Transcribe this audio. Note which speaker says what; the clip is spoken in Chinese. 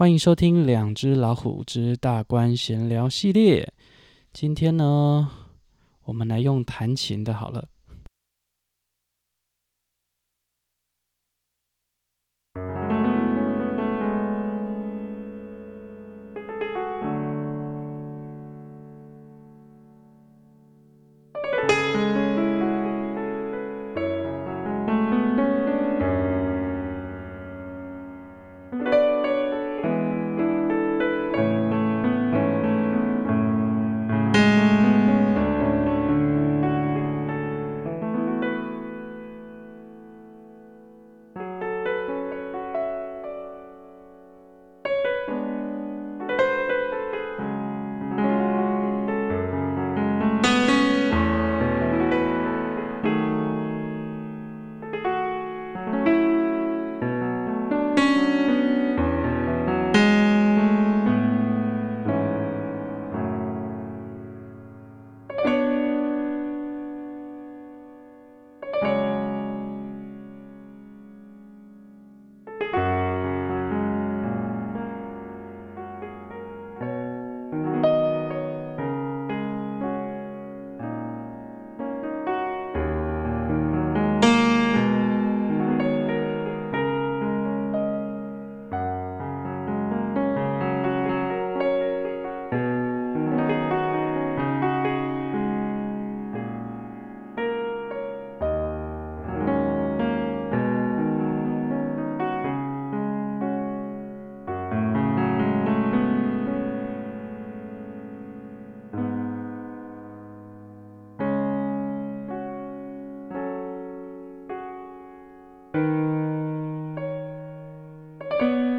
Speaker 1: 欢迎收听《两只老虎之大官闲聊》系列。今天呢，我们来用弹琴的好了。Bye.